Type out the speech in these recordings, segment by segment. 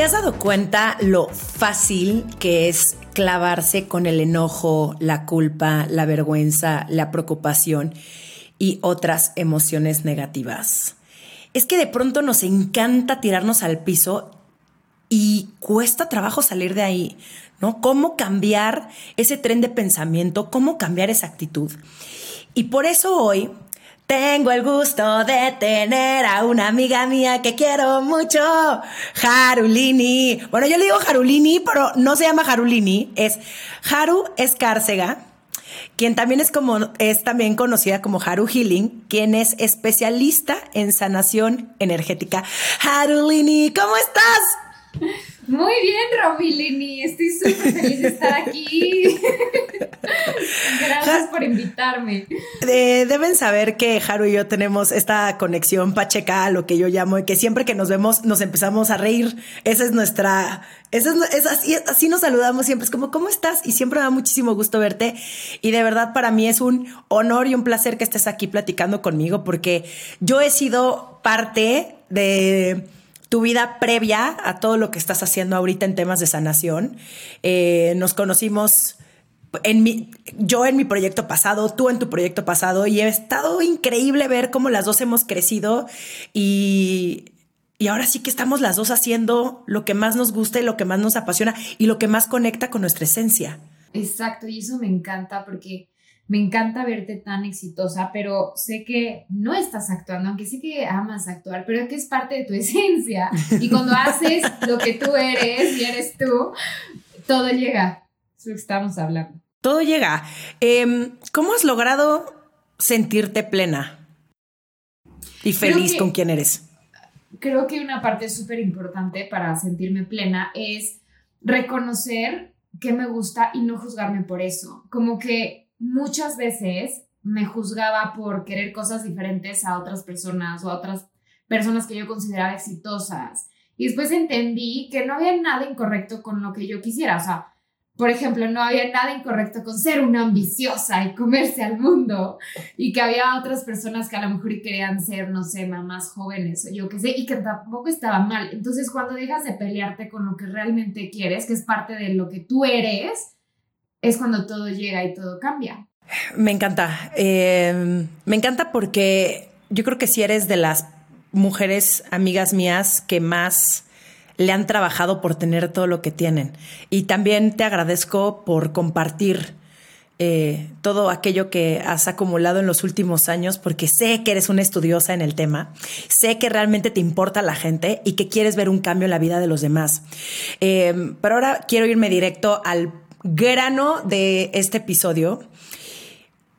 ¿Te has dado cuenta lo fácil que es clavarse con el enojo, la culpa, la vergüenza, la preocupación y otras emociones negativas? Es que de pronto nos encanta tirarnos al piso y cuesta trabajo salir de ahí, ¿no? ¿Cómo cambiar ese tren de pensamiento? ¿Cómo cambiar esa actitud? Y por eso hoy tengo el gusto de tener a una amiga mía que quiero mucho, Jarulini. Bueno, yo le digo Jarulini, pero no se llama Jarulini, es Haru Escárcega, quien también es como es también conocida como Haru Healing, quien es especialista en sanación energética. Jarulini, ¿cómo estás? Muy bien, Robilini. Estoy súper feliz de estar aquí. Gracias por invitarme. deben saber que Haru y yo tenemos esta conexión pacheca, lo que yo llamo, y que siempre que nos vemos nos empezamos a reír. Esa es nuestra. Esa es, así, así nos saludamos siempre. Es como, ¿cómo estás? Y siempre me da muchísimo gusto verte. Y de verdad, para mí es un honor y un placer que estés aquí platicando conmigo, porque yo he sido parte de tu vida previa a todo lo que estás haciendo ahorita en temas de sanación. Eh, nos conocimos en mi, yo en mi proyecto pasado, tú en tu proyecto pasado, y he estado increíble ver cómo las dos hemos crecido y, y ahora sí que estamos las dos haciendo lo que más nos gusta y lo que más nos apasiona y lo que más conecta con nuestra esencia. Exacto, y eso me encanta porque me encanta verte tan exitosa, pero sé que no estás actuando, aunque sé que amas actuar, pero es que es parte de tu esencia. Y cuando haces lo que tú eres y eres tú, todo llega. Es lo que estamos hablando. Todo llega. Em, ¿Cómo has logrado sentirte plena y feliz con quien eres? Creo que una parte súper importante para sentirme plena es reconocer que me gusta y no juzgarme por eso. Como que muchas veces me juzgaba por querer cosas diferentes a otras personas o a otras personas que yo consideraba exitosas. Y después entendí que no había nada incorrecto con lo que yo quisiera. O sea, por ejemplo, no había nada incorrecto con ser una ambiciosa y comerse al mundo. Y que había otras personas que a lo mejor querían ser, no sé, más jóvenes o yo qué sé, y que tampoco estaba mal. Entonces, cuando dejas de pelearte con lo que realmente quieres, que es parte de lo que tú eres, es cuando todo llega y todo cambia. Me encanta. Eh, me encanta porque yo creo que si eres de las mujeres amigas mías que más le han trabajado por tener todo lo que tienen. Y también te agradezco por compartir eh, todo aquello que has acumulado en los últimos años, porque sé que eres una estudiosa en el tema, sé que realmente te importa la gente y que quieres ver un cambio en la vida de los demás. Eh, pero ahora quiero irme directo al grano de este episodio.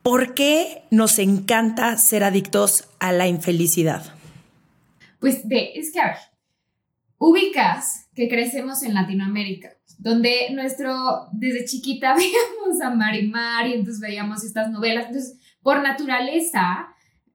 ¿Por qué nos encanta ser adictos a la infelicidad? Pues es que a ver, ubicas que crecemos en Latinoamérica, donde nuestro, desde chiquita veíamos a Marimar y entonces veíamos estas novelas, entonces por naturaleza,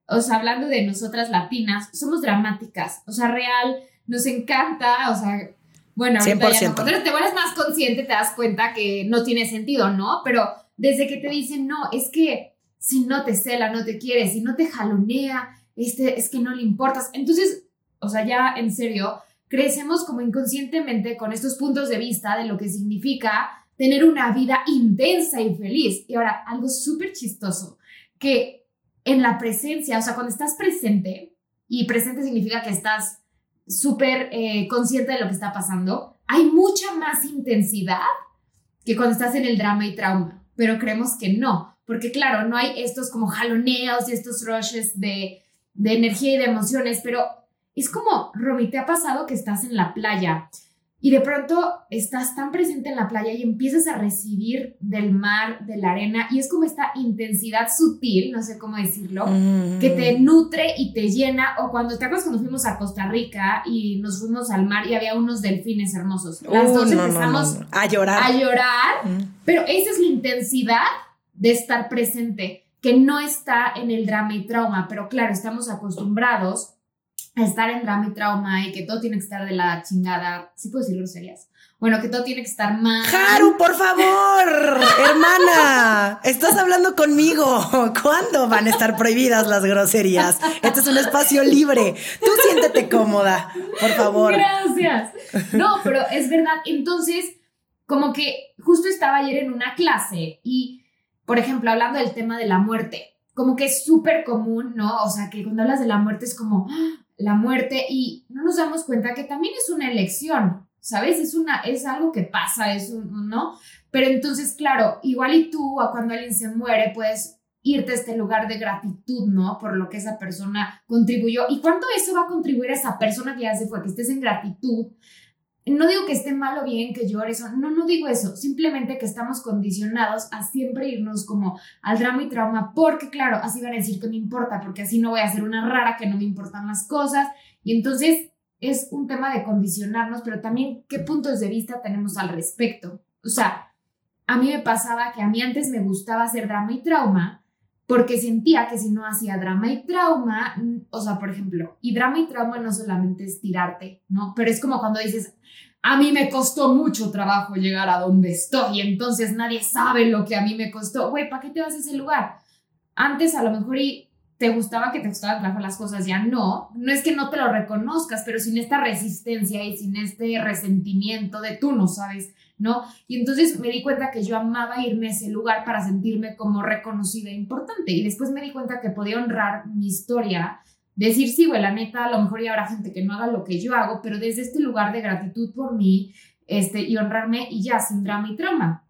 o sea, hablando de nosotras latinas, somos dramáticas, o sea, real, nos encanta, o sea, bueno, ahorita 100%. ya no, cuando te vuelves más consciente te das cuenta que no tiene sentido, ¿no? Pero desde que te dicen, no, es que si no te cela, no te quiere, si no te jalonea, este, es que no le importas. Entonces, o sea, ya en serio, crecemos como inconscientemente con estos puntos de vista de lo que significa tener una vida intensa y feliz. Y ahora, algo súper chistoso, que en la presencia, o sea, cuando estás presente, y presente significa que estás súper eh, consciente de lo que está pasando, hay mucha más intensidad que cuando estás en el drama y trauma, pero creemos que no, porque claro, no hay estos como jaloneos y estos rushes de, de energía y de emociones, pero es como, Romy, ¿te ha pasado que estás en la playa y de pronto estás tan presente en la playa y empiezas a recibir del mar, de la arena, y es como esta intensidad sutil, no sé cómo decirlo, que te nutre y te llena. O cuando te acuerdas cuando fuimos a Costa Rica y nos fuimos al mar y había unos delfines hermosos. Las dos empezamos a llorar. A llorar, pero esa es la intensidad de estar presente, que no está en el drama y trauma, pero claro, estamos acostumbrados estar en drama y trauma y que todo tiene que estar de la chingada. ¿Sí puedo decir groserías? Bueno, que todo tiene que estar mal. Haru, por favor, hermana, estás hablando conmigo. ¿Cuándo van a estar prohibidas las groserías? Este es un espacio libre. Tú siéntete cómoda, por favor. Gracias. No, pero es verdad. Entonces, como que justo estaba ayer en una clase y, por ejemplo, hablando del tema de la muerte, como que es súper común, ¿no? O sea, que cuando hablas de la muerte es como, la muerte y no nos damos cuenta que también es una elección, ¿sabes? Es, una, es algo que pasa, es un, ¿no? Pero entonces, claro, igual y tú cuando alguien se muere puedes irte a este lugar de gratitud, ¿no? Por lo que esa persona contribuyó. ¿Y cuánto eso va a contribuir a esa persona que ya se fue? Que estés en gratitud no digo que esté mal o bien que llores, no, no digo eso, simplemente que estamos condicionados a siempre irnos como al drama y trauma, porque claro, así van a decir que me importa, porque así no voy a ser una rara, que no me importan las cosas, y entonces es un tema de condicionarnos, pero también qué puntos de vista tenemos al respecto. O sea, a mí me pasaba que a mí antes me gustaba hacer drama y trauma, porque sentía que si no hacía drama y trauma, o sea, por ejemplo, y drama y trauma no solamente es tirarte, ¿no? Pero es como cuando dices, a mí me costó mucho trabajo llegar a donde estoy, y entonces nadie sabe lo que a mí me costó. Güey, ¿para qué te vas a ese lugar? Antes a lo mejor y te gustaba que te gustaban trabajo las cosas, ya no. No es que no te lo reconozcas, pero sin esta resistencia y sin este resentimiento de tú no sabes ¿no? Y entonces me di cuenta que yo amaba irme a ese lugar para sentirme como reconocida e importante. Y después me di cuenta que podía honrar mi historia, decir, sí, güey, la neta, a lo mejor ya habrá gente que no haga lo que yo hago, pero desde este lugar de gratitud por mí, este, y honrarme y ya, sin drama y trauma.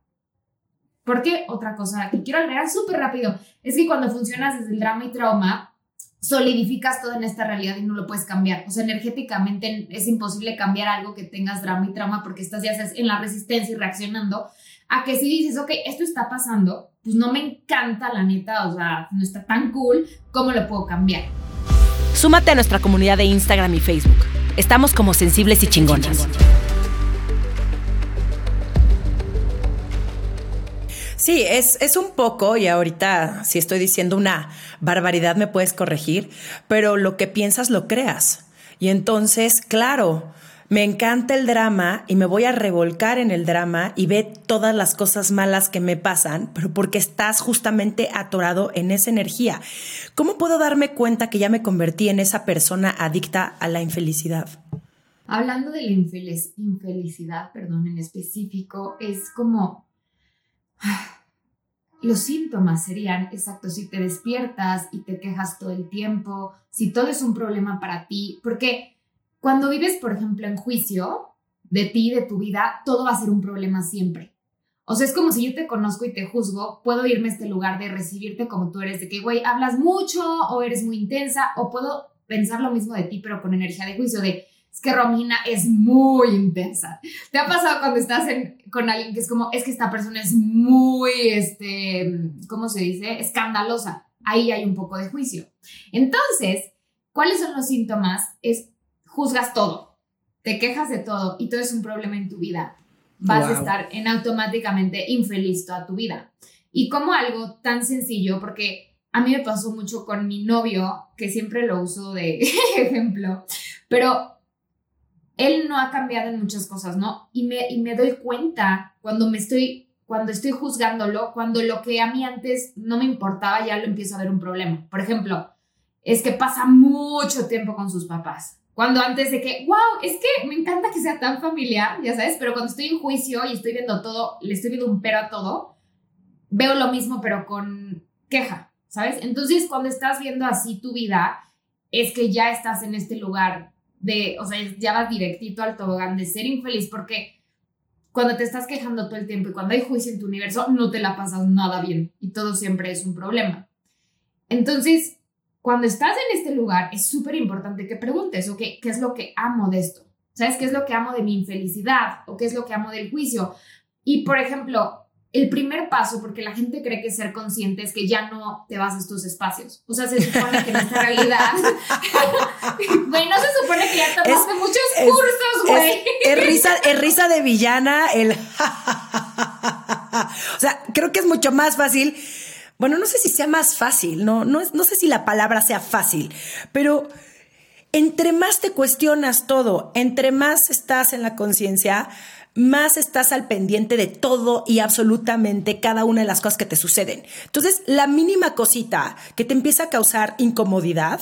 Porque otra cosa que quiero agregar súper rápido es que cuando funcionas desde el drama y trauma, solidificas todo en esta realidad y no lo puedes cambiar. O sea, energéticamente es imposible cambiar algo que tengas drama y trauma porque estás ya en la resistencia y reaccionando. A que si dices, ok, esto está pasando, pues no me encanta la neta, o sea, no está tan cool, ¿cómo lo puedo cambiar? Súmate a nuestra comunidad de Instagram y Facebook. Estamos como sensibles y chingonas. Sí, es, es, un poco, y ahorita si estoy diciendo una barbaridad me puedes corregir, pero lo que piensas lo creas. Y entonces, claro, me encanta el drama y me voy a revolcar en el drama y ve todas las cosas malas que me pasan, pero porque estás justamente atorado en esa energía. ¿Cómo puedo darme cuenta que ya me convertí en esa persona adicta a la infelicidad? Hablando de la infelicidad, perdón, en específico, es como los síntomas serían, exacto, si te despiertas y te quejas todo el tiempo, si todo es un problema para ti, porque cuando vives, por ejemplo, en juicio de ti, de tu vida, todo va a ser un problema siempre. O sea, es como si yo te conozco y te juzgo, puedo irme a este lugar de recibirte como tú eres, de que, güey, hablas mucho o eres muy intensa, o puedo pensar lo mismo de ti, pero con energía de juicio, de, es que Romina es muy intensa. ¿Te ha pasado cuando estás con alguien que es como, es que esta persona es muy, este, ¿cómo se dice? Escandalosa. Ahí hay un poco de juicio. Entonces, ¿cuáles son los síntomas? Es, juzgas todo, te quejas de todo y todo es un problema en tu vida. Vas a estar en automáticamente infeliz toda tu vida. Y como algo tan sencillo, porque a mí me pasó mucho con mi novio, que siempre lo uso de ejemplo, pero él no ha cambiado en muchas cosas, ¿no? Y me, y me doy cuenta cuando me estoy, cuando estoy juzgándolo, cuando lo que a mí antes no me importaba, ya lo empiezo a ver un problema. Por ejemplo, es que pasa mucho tiempo con sus papás. Cuando antes de que, wow, es que me encanta que sea tan familiar, ya sabes, pero cuando estoy en juicio y estoy viendo todo, le estoy viendo un pero a todo, veo lo mismo, pero con queja, ¿sabes? Entonces, cuando estás viendo así tu vida, es que ya estás en este lugar de, o sea, ya vas directito al tobogán de ser infeliz porque cuando te estás quejando todo el tiempo y cuando hay juicio en tu universo, no te la pasas nada bien y todo siempre es un problema. Entonces, cuando estás en este lugar, es súper importante que preguntes, ok, ¿qué es lo que amo de esto? ¿Sabes qué es lo que amo de mi infelicidad o qué es lo que amo del juicio? Y por ejemplo, el primer paso, porque la gente cree que ser consciente es que ya no te vas a estos espacios. O sea, se supone que en esta realidad, güey, no se supone que ya tomaste muchos cursos, güey. Es, risa, es risa de villana, el... o sea, creo que es mucho más fácil. Bueno, no sé si sea más fácil, no, no, no sé si la palabra sea fácil, pero entre más te cuestionas todo, entre más estás en la conciencia, más estás al pendiente de todo y absolutamente cada una de las cosas que te suceden. Entonces, la mínima cosita que te empieza a causar incomodidad,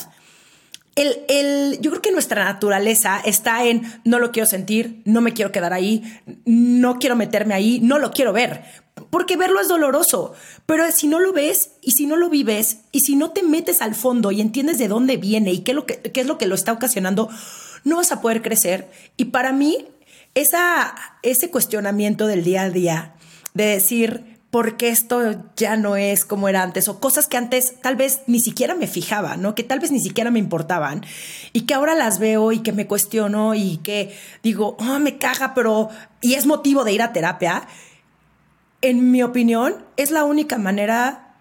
el, el, yo creo que nuestra naturaleza está en no lo quiero sentir, no me quiero quedar ahí, no quiero meterme ahí, no lo quiero ver, porque verlo es doloroso. Pero si no lo ves y si no lo vives y si no te metes al fondo y entiendes de dónde viene y qué lo qué es lo, que lo está ocasionando, no vas a poder crecer. Y para mí, esa, ese cuestionamiento del día a día, de decir, ¿por qué esto ya no es como era antes? O cosas que antes tal vez ni siquiera me fijaba, ¿no? Que tal vez ni siquiera me importaban y que ahora las veo y que me cuestiono y que digo, oh, me caga, pero... Y es motivo de ir a terapia. En mi opinión, es la única manera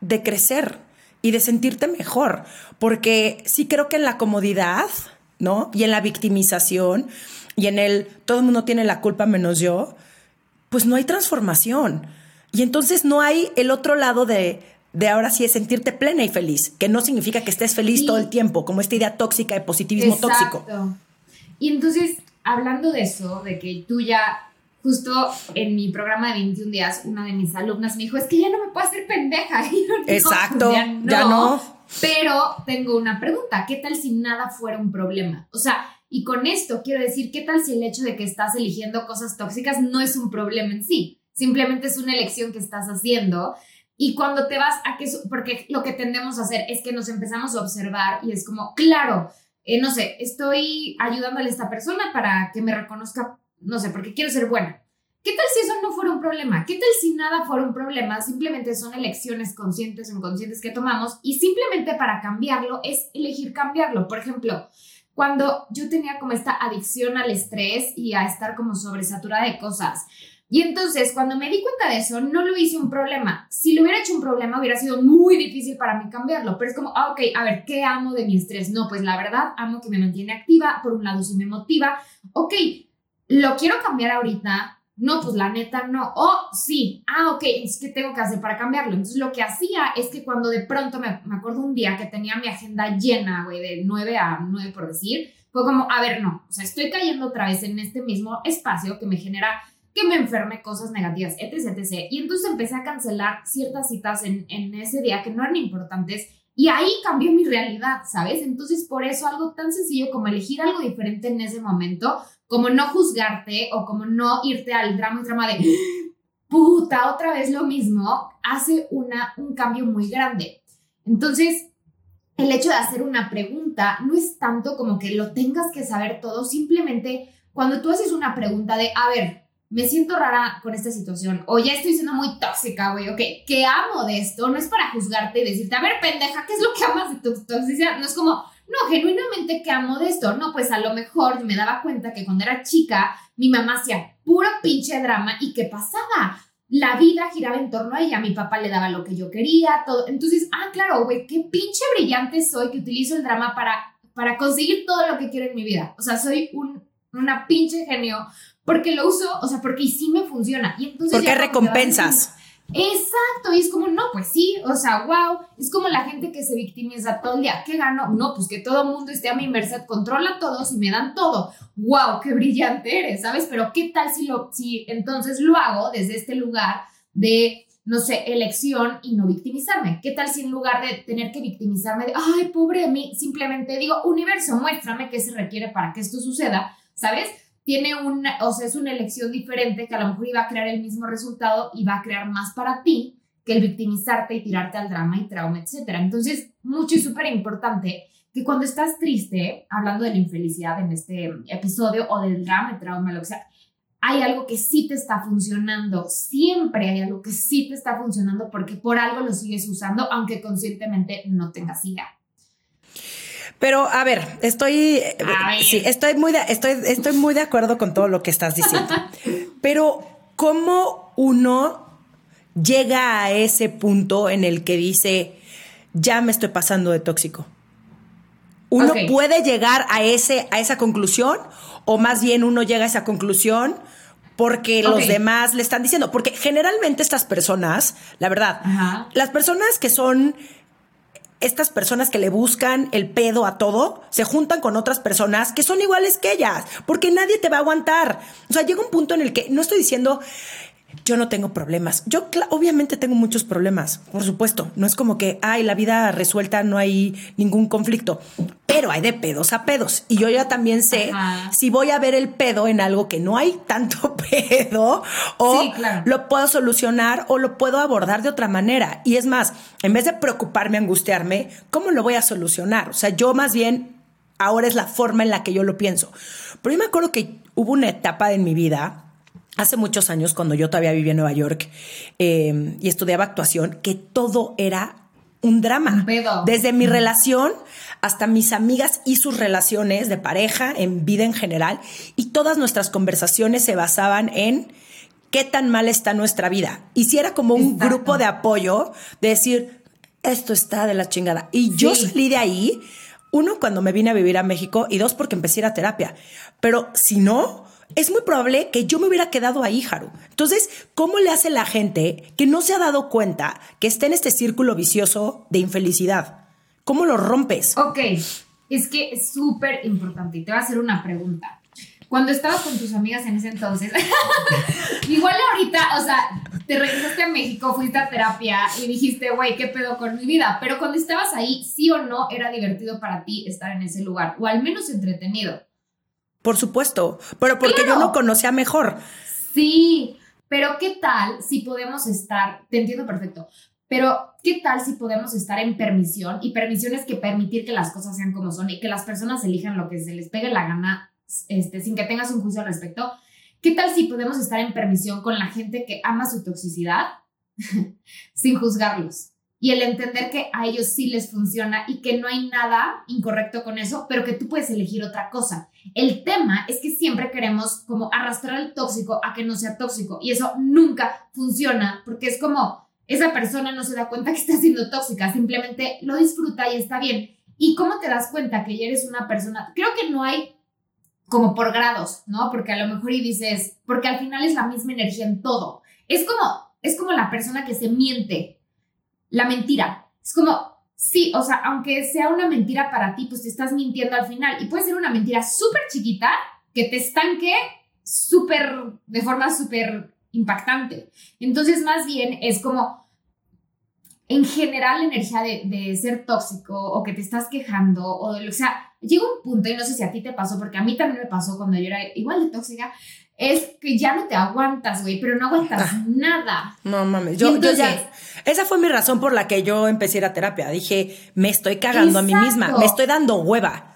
de crecer y de sentirte mejor, porque sí creo que en la comodidad, ¿no? Y en la victimización, y en el todo el mundo tiene la culpa menos yo, pues no hay transformación. Y entonces no hay el otro lado de, de ahora sí es sentirte plena y feliz, que no significa que estés feliz todo el tiempo, como esta idea tóxica de positivismo Exacto. tóxico. Y entonces, hablando de eso, de que tú ya, justo en mi programa de 21 días, una de mis alumnas me dijo, es que ya no me puedo hacer pendeja. Exacto, ya ya no. Pero tengo una pregunta, ¿qué tal si nada fuera un problema? O sea, y con esto quiero decir, ¿qué tal si el hecho de que estás eligiendo cosas tóxicas no es un problema en sí? Simplemente es una elección que estás haciendo. Y cuando te vas a que, porque lo que tendemos a hacer es que nos empezamos a observar y es como, claro, eh, no sé, estoy ayudándole a esta persona para que me reconozca, no sé, porque quiero ser buena. ¿Qué tal si eso no fuera un problema? ¿Qué tal si nada fuera un problema? Simplemente son elecciones conscientes o inconscientes que tomamos y simplemente para cambiarlo es elegir cambiarlo. Por ejemplo, cuando yo tenía como esta adicción al estrés y a estar como sobresaturada de cosas. Y entonces, cuando me di cuenta de eso, no lo hice un problema. Si lo hubiera hecho un problema, hubiera sido muy difícil para mí cambiarlo. Pero es como, ah, ok, a ver, ¿qué amo de mi estrés? No, pues la verdad, amo que me mantiene activa. Por un lado, sí me motiva. Ok, lo quiero cambiar ahorita. No, pues la neta no. Oh, sí. Ah, ok, es que tengo que hacer para cambiarlo. Entonces lo que hacía es que cuando de pronto me, me acuerdo un día que tenía mi agenda llena, güey, de 9 a 9 por decir, fue como, a ver, no, o sea, estoy cayendo otra vez en este mismo espacio que me genera que me enferme cosas negativas, etc, etc. Y entonces empecé a cancelar ciertas citas en, en ese día que no eran importantes y ahí cambió mi realidad, ¿sabes? Entonces, por eso algo tan sencillo como elegir algo diferente en ese momento como no juzgarte o como no irte al drama y drama de puta, otra vez lo mismo, hace una, un cambio muy grande. Entonces, el hecho de hacer una pregunta no es tanto como que lo tengas que saber todo, simplemente cuando tú haces una pregunta de, a ver, me siento rara con esta situación o ya estoy siendo muy tóxica, güey, ok, ¿qué amo de esto? No es para juzgarte y decirte, a ver, pendeja, ¿qué es lo que amas de tu toxicidad? No es como, no, genuinamente, ¿qué amo de esto? No, pues a lo mejor me daba cuenta que cuando era chica, mi mamá hacía puro pinche drama y ¿qué pasaba? La vida giraba en torno a ella, mi papá le daba lo que yo quería, todo. Entonces, ah, claro, güey, qué pinche brillante soy que utilizo el drama para, para conseguir todo lo que quiero en mi vida. O sea, soy un, una pinche genio porque lo uso, o sea, porque sí me funciona. Y entonces porque recompensas. Exacto, y es como, no, pues sí, o sea, wow, es como la gente que se victimiza todo el día, ¿qué gano? No, pues que todo el mundo esté a mi merced, controla todos y me dan todo, wow, qué brillante eres, ¿sabes? Pero ¿qué tal si, lo, si entonces lo hago desde este lugar de, no sé, elección y no victimizarme? ¿Qué tal si en lugar de tener que victimizarme de, ay, pobre de mí, simplemente digo, universo, muéstrame qué se requiere para que esto suceda, ¿sabes? Tiene una, o sea, es una elección diferente que a lo mejor iba a crear el mismo resultado y va a crear más para ti que el victimizarte y tirarte al drama y trauma, etc. Entonces, mucho y súper importante que cuando estás triste, hablando de la infelicidad en este episodio o del drama y trauma, lo que sea, hay algo que sí te está funcionando, siempre hay algo que sí te está funcionando porque por algo lo sigues usando, aunque conscientemente no tengas idea. Pero a ver, estoy, Sí, estoy muy, de, estoy, estoy muy de acuerdo con todo lo que estás diciendo. Pero ¿cómo uno llega a ese punto en el que dice, ya me estoy pasando de tóxico? ¿Uno puede llegar a, ese, a esa conclusión o más bien uno llega a esa conclusión porque los demás le están diciendo? Porque generalmente estas personas, la verdad, las personas que son estas personas que le buscan el pedo a todo se juntan con otras personas que son iguales que ellas, porque nadie te va a aguantar. O sea, llega un punto en el que no estoy diciendo yo no tengo problemas. Yo obviamente tengo muchos problemas, por supuesto. No es como que, ay, la vida resuelta, no hay ningún conflicto. Pero hay de pedos a pedos. Y yo ya también sé si voy a ver el pedo en algo que no hay tanto pedo o lo puedo solucionar o lo puedo abordar de otra manera. Y es más, en vez de preocuparme, angustiarme, ¿cómo lo voy a solucionar? O sea, yo más bien ahora es la forma en la que yo lo pienso. Pero yo me acuerdo que hubo una etapa en mi vida hace muchos años, cuando yo todavía vivía en Nueva York eh, y estudiaba actuación, que todo era un drama. Desde mi relación hasta mis amigas y sus relaciones de pareja, en vida en general, y todas nuestras conversaciones se basaban en qué tan mal está nuestra vida. Y si era como un grupo de apoyo, de decir, esto está de la chingada. Y yo salí de ahí, uno, cuando me vine a vivir a México, y dos, porque empecé a ir a terapia. Pero si no, es muy probable que yo me hubiera quedado ahí, Haru. Entonces, ¿cómo le hace la gente que no se ha dado cuenta que está en este círculo vicioso de infelicidad? ¿Cómo lo rompes? Ok, es que es súper importante y te voy a hacer una pregunta. Cuando estabas con tus amigas en ese entonces, igual ahorita, o sea, te regresaste a México, fuiste a terapia y dijiste, güey, ¿qué pedo con mi vida? Pero cuando estabas ahí, sí o no era divertido para ti estar en ese lugar, o al menos entretenido. Por supuesto, pero porque yo no conocía mejor. Sí, pero ¿qué tal si podemos estar, te entiendo perfecto, pero ¿qué tal si podemos estar en permisión? Y permisión es que permitir que las cosas sean como son y que las personas elijan lo que se les pegue la gana este, sin que tengas un juicio al respecto. ¿Qué tal si podemos estar en permisión con la gente que ama su toxicidad sin juzgarlos? Y el entender que a ellos sí les funciona y que no hay nada incorrecto con eso, pero que tú puedes elegir otra cosa. El tema es que siempre queremos como arrastrar al tóxico a que no sea tóxico y eso nunca funciona porque es como esa persona no se da cuenta que está siendo tóxica, simplemente lo disfruta y está bien. ¿Y cómo te das cuenta que ya eres una persona? Creo que no hay como por grados, ¿no? Porque a lo mejor y dices, porque al final es la misma energía en todo. Es como es como la persona que se miente la mentira. Es como, sí, o sea, aunque sea una mentira para ti, pues te estás mintiendo al final. Y puede ser una mentira súper chiquita que te estanque súper, de forma súper impactante. Entonces, más bien es como, en general, la energía de, de, ser tóxico o que te estás quejando o de sea, llega un punto, y no sé si a ti te pasó, porque a mí también me pasó cuando yo era igual de tóxica, es que ya no te aguantas, güey, pero no aguantas ah. nada. No mames, yo, ya. Esa fue mi razón por la que yo empecé a ir a terapia. Dije, me estoy cagando a mí misma, me estoy dando hueva.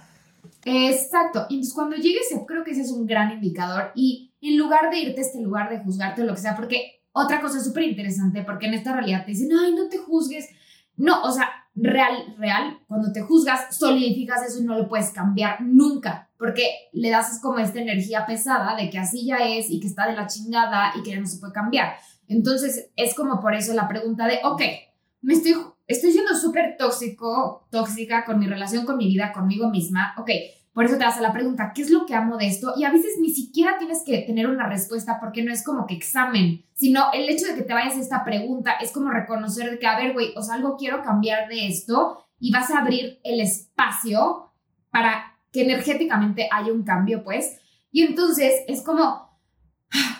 Exacto. Y entonces cuando llegues, creo que ese es un gran indicador. Y en lugar de irte a este lugar de juzgarte o lo que sea, porque otra cosa súper interesante, porque en esta realidad te dicen, ay, no te juzgues. No, o sea, real, real, cuando te juzgas, solidificas eso y no lo puedes cambiar nunca, porque le das como esta energía pesada de que así ya es y que está de la chingada y que ya no se puede cambiar. Entonces, es como por eso la pregunta de, ok, me estoy, estoy siendo súper tóxico, tóxica con mi relación, con mi vida, conmigo misma, ok, por eso te hace la pregunta, ¿qué es lo que amo de esto? Y a veces ni siquiera tienes que tener una respuesta porque no es como que examen, sino el hecho de que te vayas a esta pregunta es como reconocer que, a ver, güey, o sea, algo quiero cambiar de esto y vas a abrir el espacio para que energéticamente haya un cambio, pues. Y entonces es como,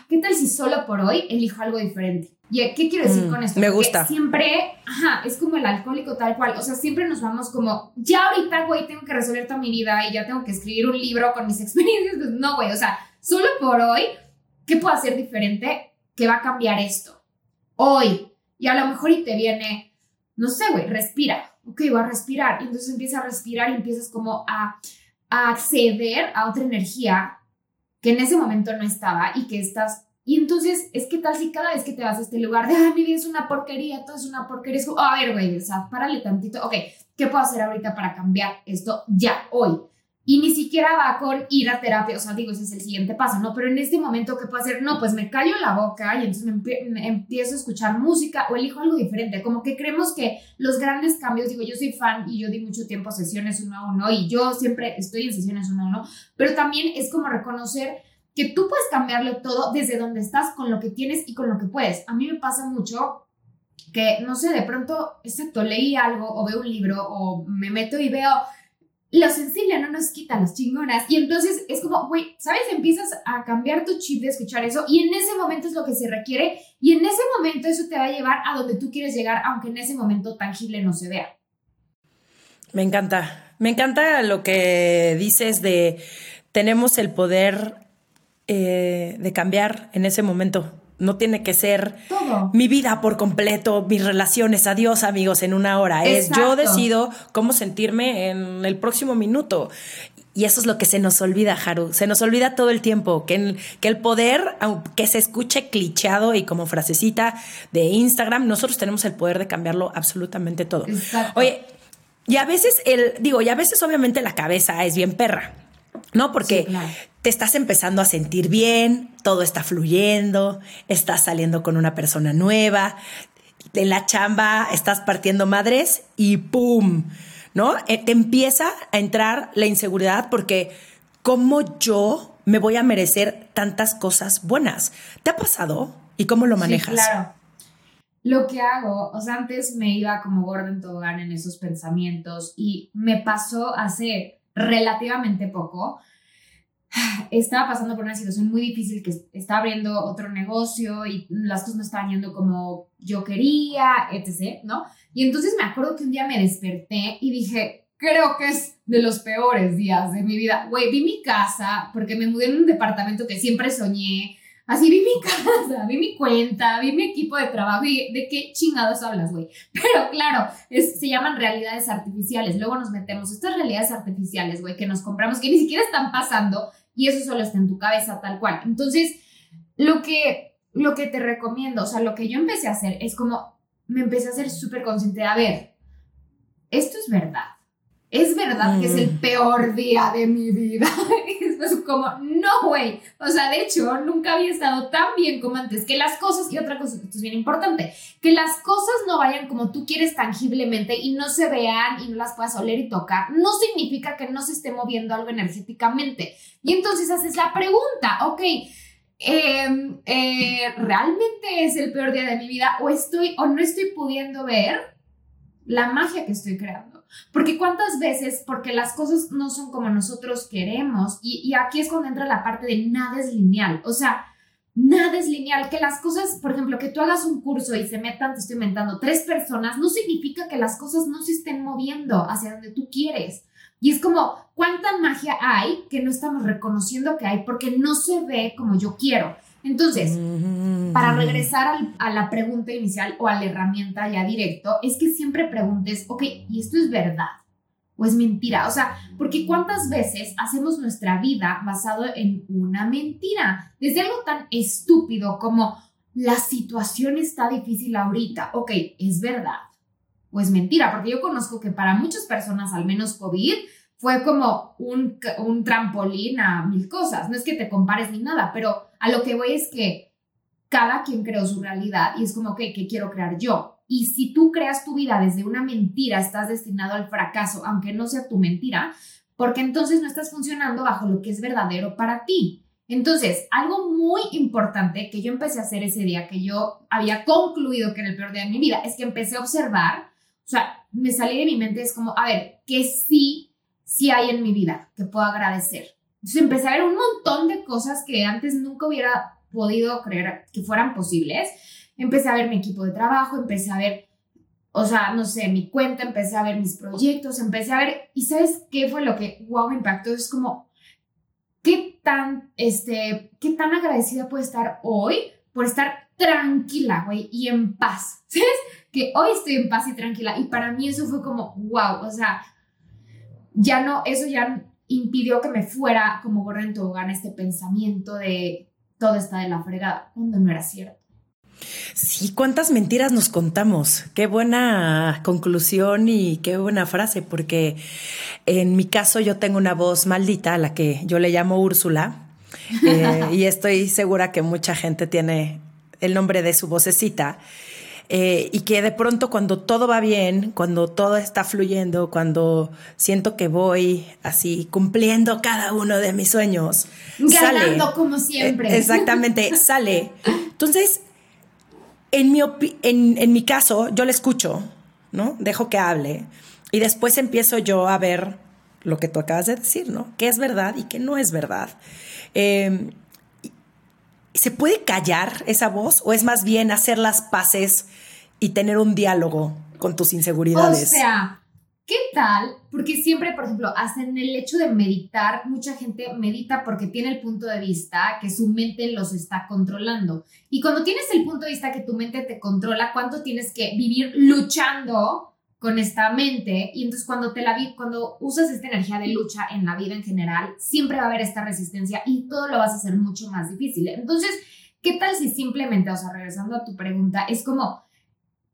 ¿qué tal si solo por hoy elijo algo diferente? ¿Y qué quiero decir mm, con esto? Me gusta. siempre, ajá, es como el alcohólico tal cual. O sea, siempre nos vamos como, ya ahorita, güey, tengo que resolver toda mi vida y ya tengo que escribir un libro con mis experiencias. Pues no, güey, o sea, solo por hoy, ¿qué puedo hacer diferente que va a cambiar esto? Hoy. Y a lo mejor y te viene, no sé, güey, respira. Ok, voy a respirar. Y entonces empiezas a respirar y empiezas como a, a acceder a otra energía que en ese momento no estaba y que estás y entonces, es que tal si cada vez que te vas a este lugar de, ah, mi vida es una porquería, todo es una porquería, es como, a ver, güey, o sea, párale tantito, ok, ¿qué ¿qué puedo hacer ahorita para cambiar esto ya, hoy? Y ni siquiera va con ir a terapia, o sea, digo, ese es el siguiente paso, ¿no? Pero en este momento, ¿qué puedo hacer? No, pues me callo la boca y entonces me, empiezo a escuchar música o elijo algo diferente. Como que creemos que los grandes cambios, digo, yo soy fan y yo di mucho tiempo sesiones uno a uno y yo siempre estoy en sesiones uno a uno, pero también es como reconocer que tú puedes cambiarlo todo desde donde estás, con lo que tienes y con lo que puedes. A mí me pasa mucho que, no sé, de pronto, exacto, leí algo o veo un libro o me meto y veo lo sensible no nos quita las chingonas. Y entonces es como, güey, ¿sabes? Empiezas a cambiar tu chip de escuchar eso y en ese momento es lo que se requiere y en ese momento eso te va a llevar a donde tú quieres llegar, aunque en ese momento tangible no se vea. Me encanta, me encanta lo que dices de tenemos el poder eh, de cambiar en ese momento. No tiene que ser mi vida por completo, mis relaciones, adiós amigos, en una hora. Es yo decido cómo sentirme en el próximo minuto. Y eso es lo que se nos olvida, Haru. Se nos olvida todo el tiempo que, el, que el poder, aunque se escuche clichado y como frasecita de Instagram, nosotros tenemos el poder de cambiarlo absolutamente todo. Oye, y a veces el, digo, y a veces obviamente la cabeza es bien perra. ¿No? Porque te estás empezando a sentir bien, todo está fluyendo, estás saliendo con una persona nueva, en la chamba estás partiendo madres y ¡pum! ¿No? Eh, te empieza a entrar la inseguridad porque ¿cómo yo me voy a merecer tantas cosas buenas? ¿Te ha pasado? ¿Y cómo lo manejas? Sí, claro. Lo que hago, o sea, antes me iba como Gordon Tobogán en esos pensamientos y me pasó hace relativamente poco, estaba pasando por una situación muy difícil que estaba abriendo otro negocio y las cosas no estaban yendo como yo quería, etc., ¿no? Y entonces me acuerdo que un día me desperté y dije, creo que es de los peores días de mi vida. Güey, vi mi casa porque me mudé en un departamento que siempre soñé, Así vi mi casa, vi mi cuenta, vi mi equipo de trabajo y de qué chingados hablas, güey. Pero claro, se llaman realidades artificiales. Luego nos metemos estas realidades artificiales, güey, que nos compramos, que ni siquiera están pasando y eso solo está en tu cabeza tal cual. Entonces, lo que, lo que te recomiendo, o sea, lo que yo empecé a hacer es como, me empecé a ser súper consciente de, a ver, esto es verdad es verdad que es el mm. peor día de mi vida. es como, no, güey. O sea, de hecho, nunca había estado tan bien como antes. Que las cosas, y otra cosa, esto es bien importante, que las cosas no vayan como tú quieres tangiblemente y no se vean y no las puedas oler y tocar, no significa que no se esté moviendo algo energéticamente. Y entonces haces la pregunta, ok. Em, eh, ¿realmente es el peor día de mi vida o estoy o no estoy pudiendo ver la magia que estoy creando? Porque cuántas veces, porque las cosas no son como nosotros queremos, y, aquí es cuando entra la parte de nada es lineal, o sea, nada es lineal, que las cosas, por ejemplo, que tú hagas un curso y se metan, te estoy inventando, tres personas, no significa que las cosas no se estén moviendo hacia donde tú quieres. Y es como, ¿cuánta magia hay que no estamos reconociendo que hay porque no se ve como yo quiero? Entonces, para regresar a la pregunta inicial o a la herramienta ya directo, es que siempre preguntes, ok, ¿y esto es verdad? ¿O es mentira? O sea, porque cuántas veces hacemos nuestra vida basado en una mentira, desde algo tan estúpido como la situación está difícil ahorita, ok, ¿es verdad? ¿O es mentira? Porque yo conozco que para muchas personas, al menos COVID, fue como un, un trampolín a mil cosas. No es que te compares ni nada, pero a lo que voy es que cada quien creó su realidad y es como, que ¿qué quiero crear yo? Y si tú creas tu vida desde una mentira, estás destinado al fracaso, aunque no sea tu mentira, porque entonces no estás funcionando bajo lo que es verdadero para ti. Entonces, algo muy importante que yo empecé a hacer ese día, que yo había concluido que era el peor día de mi vida, es que empecé a observar, o sea, me salí de mi mente, es como, a ver, ¿qué sí, sí hay en mi vida que puedo agradecer? Entonces empecé a ver un montón de cosas que antes nunca hubiera podido creer que fueran posibles. Empecé a ver mi equipo de trabajo, empecé a ver, o sea, no sé, mi cuenta, empecé a ver mis proyectos, empecé a ver, y ¿sabes qué fue lo que, wow, me impactó? Es como, ¿qué tan, este, qué tan agradecida puedo estar hoy por estar tranquila, güey, y en paz? ¿Sabes? Que hoy estoy en paz y tranquila. Y para mí eso fue como, wow, o sea, ya no, eso ya impidió que me fuera como gorra en tobogán este pensamiento de todo está de la fregada, cuando no era cierto. Sí, cuántas mentiras nos contamos. Qué buena conclusión y qué buena frase, porque en mi caso yo tengo una voz maldita a la que yo le llamo Úrsula eh, y estoy segura que mucha gente tiene el nombre de su vocecita. Eh, y que de pronto cuando todo va bien, cuando todo está fluyendo, cuando siento que voy así cumpliendo cada uno de mis sueños, ganando como siempre. Eh, exactamente, sale. Entonces, en mi, en, mi caso, yo le escucho, ¿no? Dejo que hable y después empiezo yo a ver lo que tú acabas de decir, ¿no? ¿Qué es verdad y qué no es verdad? Eh, ¿Se puede callar esa voz o es más bien hacer las paces y tener un diálogo con tus inseguridades? O sea, ¿qué tal? Porque siempre, por ejemplo, hacen el hecho de meditar, mucha gente medita porque tiene el punto de vista que su mente los está controlando. Y cuando tienes el punto de vista que tu mente te controla, ¿cuánto tienes que vivir luchando? Con esta mente y entonces cuando te la cuando usas esta energía de lucha en la vida en general, siempre va a haber esta resistencia y todo lo vas a hacer mucho más difícil. Entonces, ¿qué tal si simplemente, o sea, regresando a tu pregunta, es como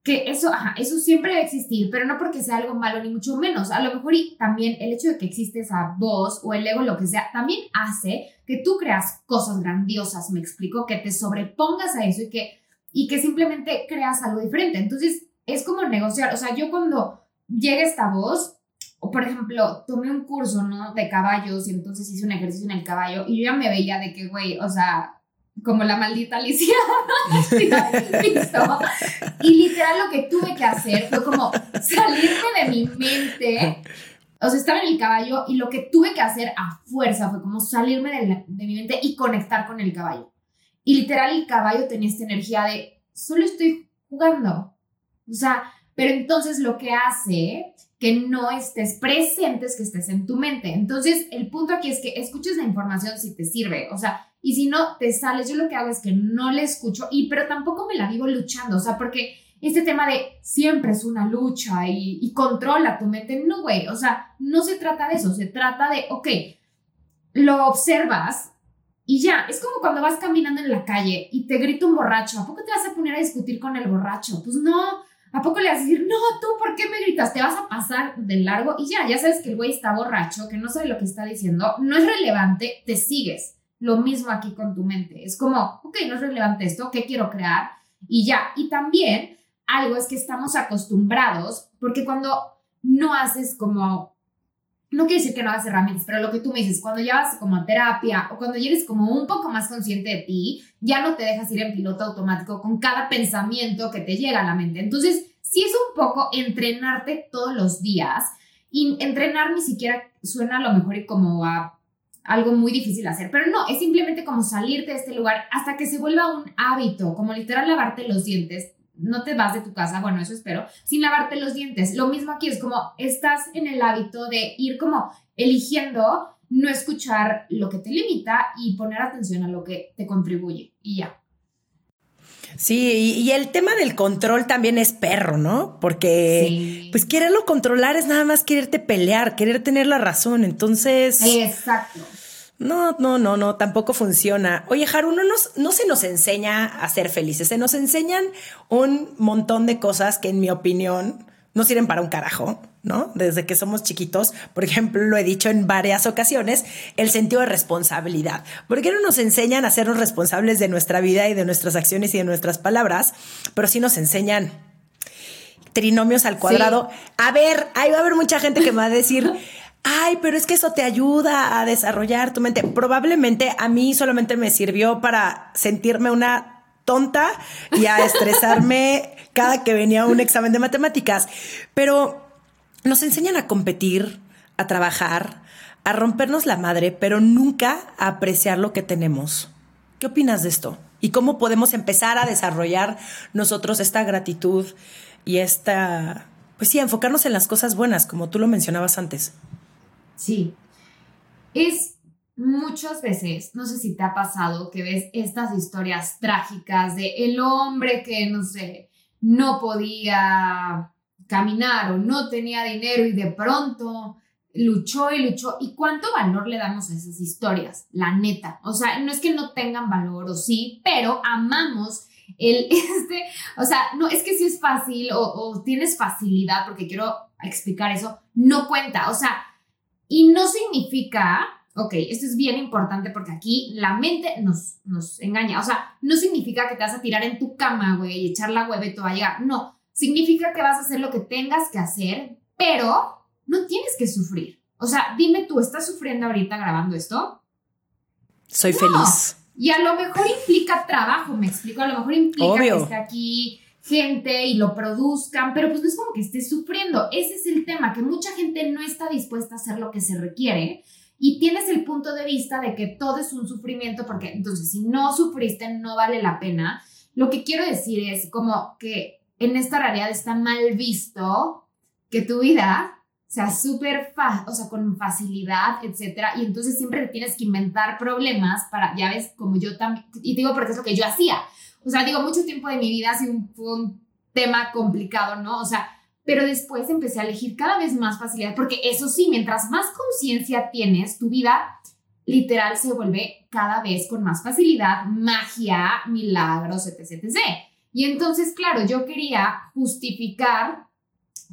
que eso, ajá, eso siempre va a existir, pero no porque sea algo malo ni mucho menos. A lo mejor y también el hecho de que existe esa voz o el ego, lo que sea, también hace que tú creas cosas grandiosas, me explico, que te sobrepongas a eso y que, y que simplemente creas algo diferente. Entonces, es como negociar. O sea, yo cuando llega esta voz, o por ejemplo, tomé un curso, ¿no? De caballos y entonces hice un ejercicio en el caballo y yo ya me veía de que, güey, o sea, como la maldita Alicia. y literal lo que tuve que hacer fue como salirme de mi mente. O sea, estaba en el caballo y lo que tuve que hacer a fuerza fue como salirme de, de mi mente y conectar con el caballo. Y literal el caballo tenía esta energía de, solo estoy jugando. O sea, pero entonces lo que hace que no estés presente es que estés en tu mente. Entonces, el punto aquí es que escuches la información si te sirve, o sea, y si no te sales, yo lo que hago es que no le escucho y pero tampoco me la vivo luchando, o sea, porque este tema de siempre es una lucha y, y controla tu mente, no, güey, o sea, no se trata de eso, se trata de, ok, lo observas y ya, es como cuando vas caminando en la calle y te grita un borracho, ¿a poco te vas a poner a discutir con el borracho? Pues no, ¿A poco le vas a decir, no, tú, ¿por qué me gritas? Te vas a pasar de largo y ya, ya sabes que el güey está borracho, que no sabe lo que está diciendo, no es relevante, te sigues. Lo mismo aquí con tu mente. Es como, ok, no es relevante esto, ¿qué quiero crear? Y ya. Y también algo es que estamos acostumbrados, porque cuando no haces como, no quiere decir que no hagas herramientas, pero lo que tú me dices, cuando llevas como a terapia o cuando eres como un poco más consciente de ti, ya no te dejas ir en piloto automático con cada pensamiento que te llega a la mente. Entonces, si es un poco entrenarte todos los días y entrenar ni siquiera suena a lo mejor como a algo muy difícil de hacer, pero no, es simplemente como salirte de este lugar hasta que se vuelva un hábito, como literal lavarte los dientes. No te vas de tu casa, bueno, eso espero, sin lavarte los dientes. Lo mismo aquí es como estás en el hábito de ir como eligiendo no escuchar lo que te limita y poner atención a lo que te contribuye y ya. Sí, y, el tema del control también es perro, ¿no? Porque pues quererlo controlar es nada más quererte pelear, querer tener la razón. Entonces. Exacto. No, no, no, no, tampoco funciona. Oye, Haru, no, nos, no se nos enseña a ser felices, se nos enseñan un montón de cosas que en mi opinión no sirven para un carajo. ¿no? Desde que somos chiquitos, por ejemplo, lo he dicho en varias ocasiones, el sentido de responsabilidad. ¿Por qué no nos enseñan a sernos responsables de nuestra vida y de nuestras acciones y de nuestras palabras? Pero sí nos enseñan trinomios al cuadrado. A ver, ahí va a haber mucha gente que me va a decir, ay, pero es que eso te ayuda a desarrollar tu mente. Probablemente a mí solamente me sirvió para sentirme una tonta y a estresarme cada que venía un examen de matemáticas. Pero nos enseñan a competir, a trabajar, a rompernos la madre, pero nunca a apreciar lo que tenemos. ¿Qué opinas de esto? ¿Y cómo podemos empezar a desarrollar nosotros esta gratitud y esta, pues sí, enfocarnos en las cosas buenas, como tú lo mencionabas antes? Sí. Es muchas veces, no sé si te ha pasado que ves estas historias trágicas de el hombre que, no sé, no podía caminar o no tenía dinero y de pronto luchó y luchó. ¿Y cuánto valor le damos a esas historias? La neta. O sea, no es que no tengan valor o sí, pero amamos el, este, o sea, no, es que si es fácil o, o tienes facilidad, porque quiero explicar eso, no cuenta, o sea, y no significa ok, esto es bien importante porque aquí la mente nos, nos engaña. O sea, no significa que te vas a tirar en tu cama, güey, y echar la hueva y te va a llegar. No, significa que vas a hacer lo que tengas que hacer, pero no tienes que sufrir. O sea, dime tú, ¿estás sufriendo ahorita grabando esto? Soy feliz. Y a lo mejor implica trabajo, me explico, a lo mejor implica que esté aquí gente y lo produzcan, pero pues no es como que estés sufriendo. Ese es el tema, que mucha gente no está dispuesta a hacer lo que se requiere y tienes el punto de vista de que todo es un sufrimiento, porque entonces si no sufriste no vale la pena. Lo que quiero decir es como que en esta realidad está mal visto que tu vida sea súper fácil, o sea, con facilidad, etcétera, y entonces siempre tienes que inventar problemas para, ya ves, como yo también, y digo porque es lo que yo hacía. O sea, digo, mucho tiempo de mi vida ha fue un tema complicado, ¿no? O sea, pero después empecé a elegir cada vez más facilidad, porque eso sí, mientras más conciencia tienes, tu vida literal se vuelve cada vez con más facilidad, magia, milagros, etc. Y entonces, claro, yo quería justificar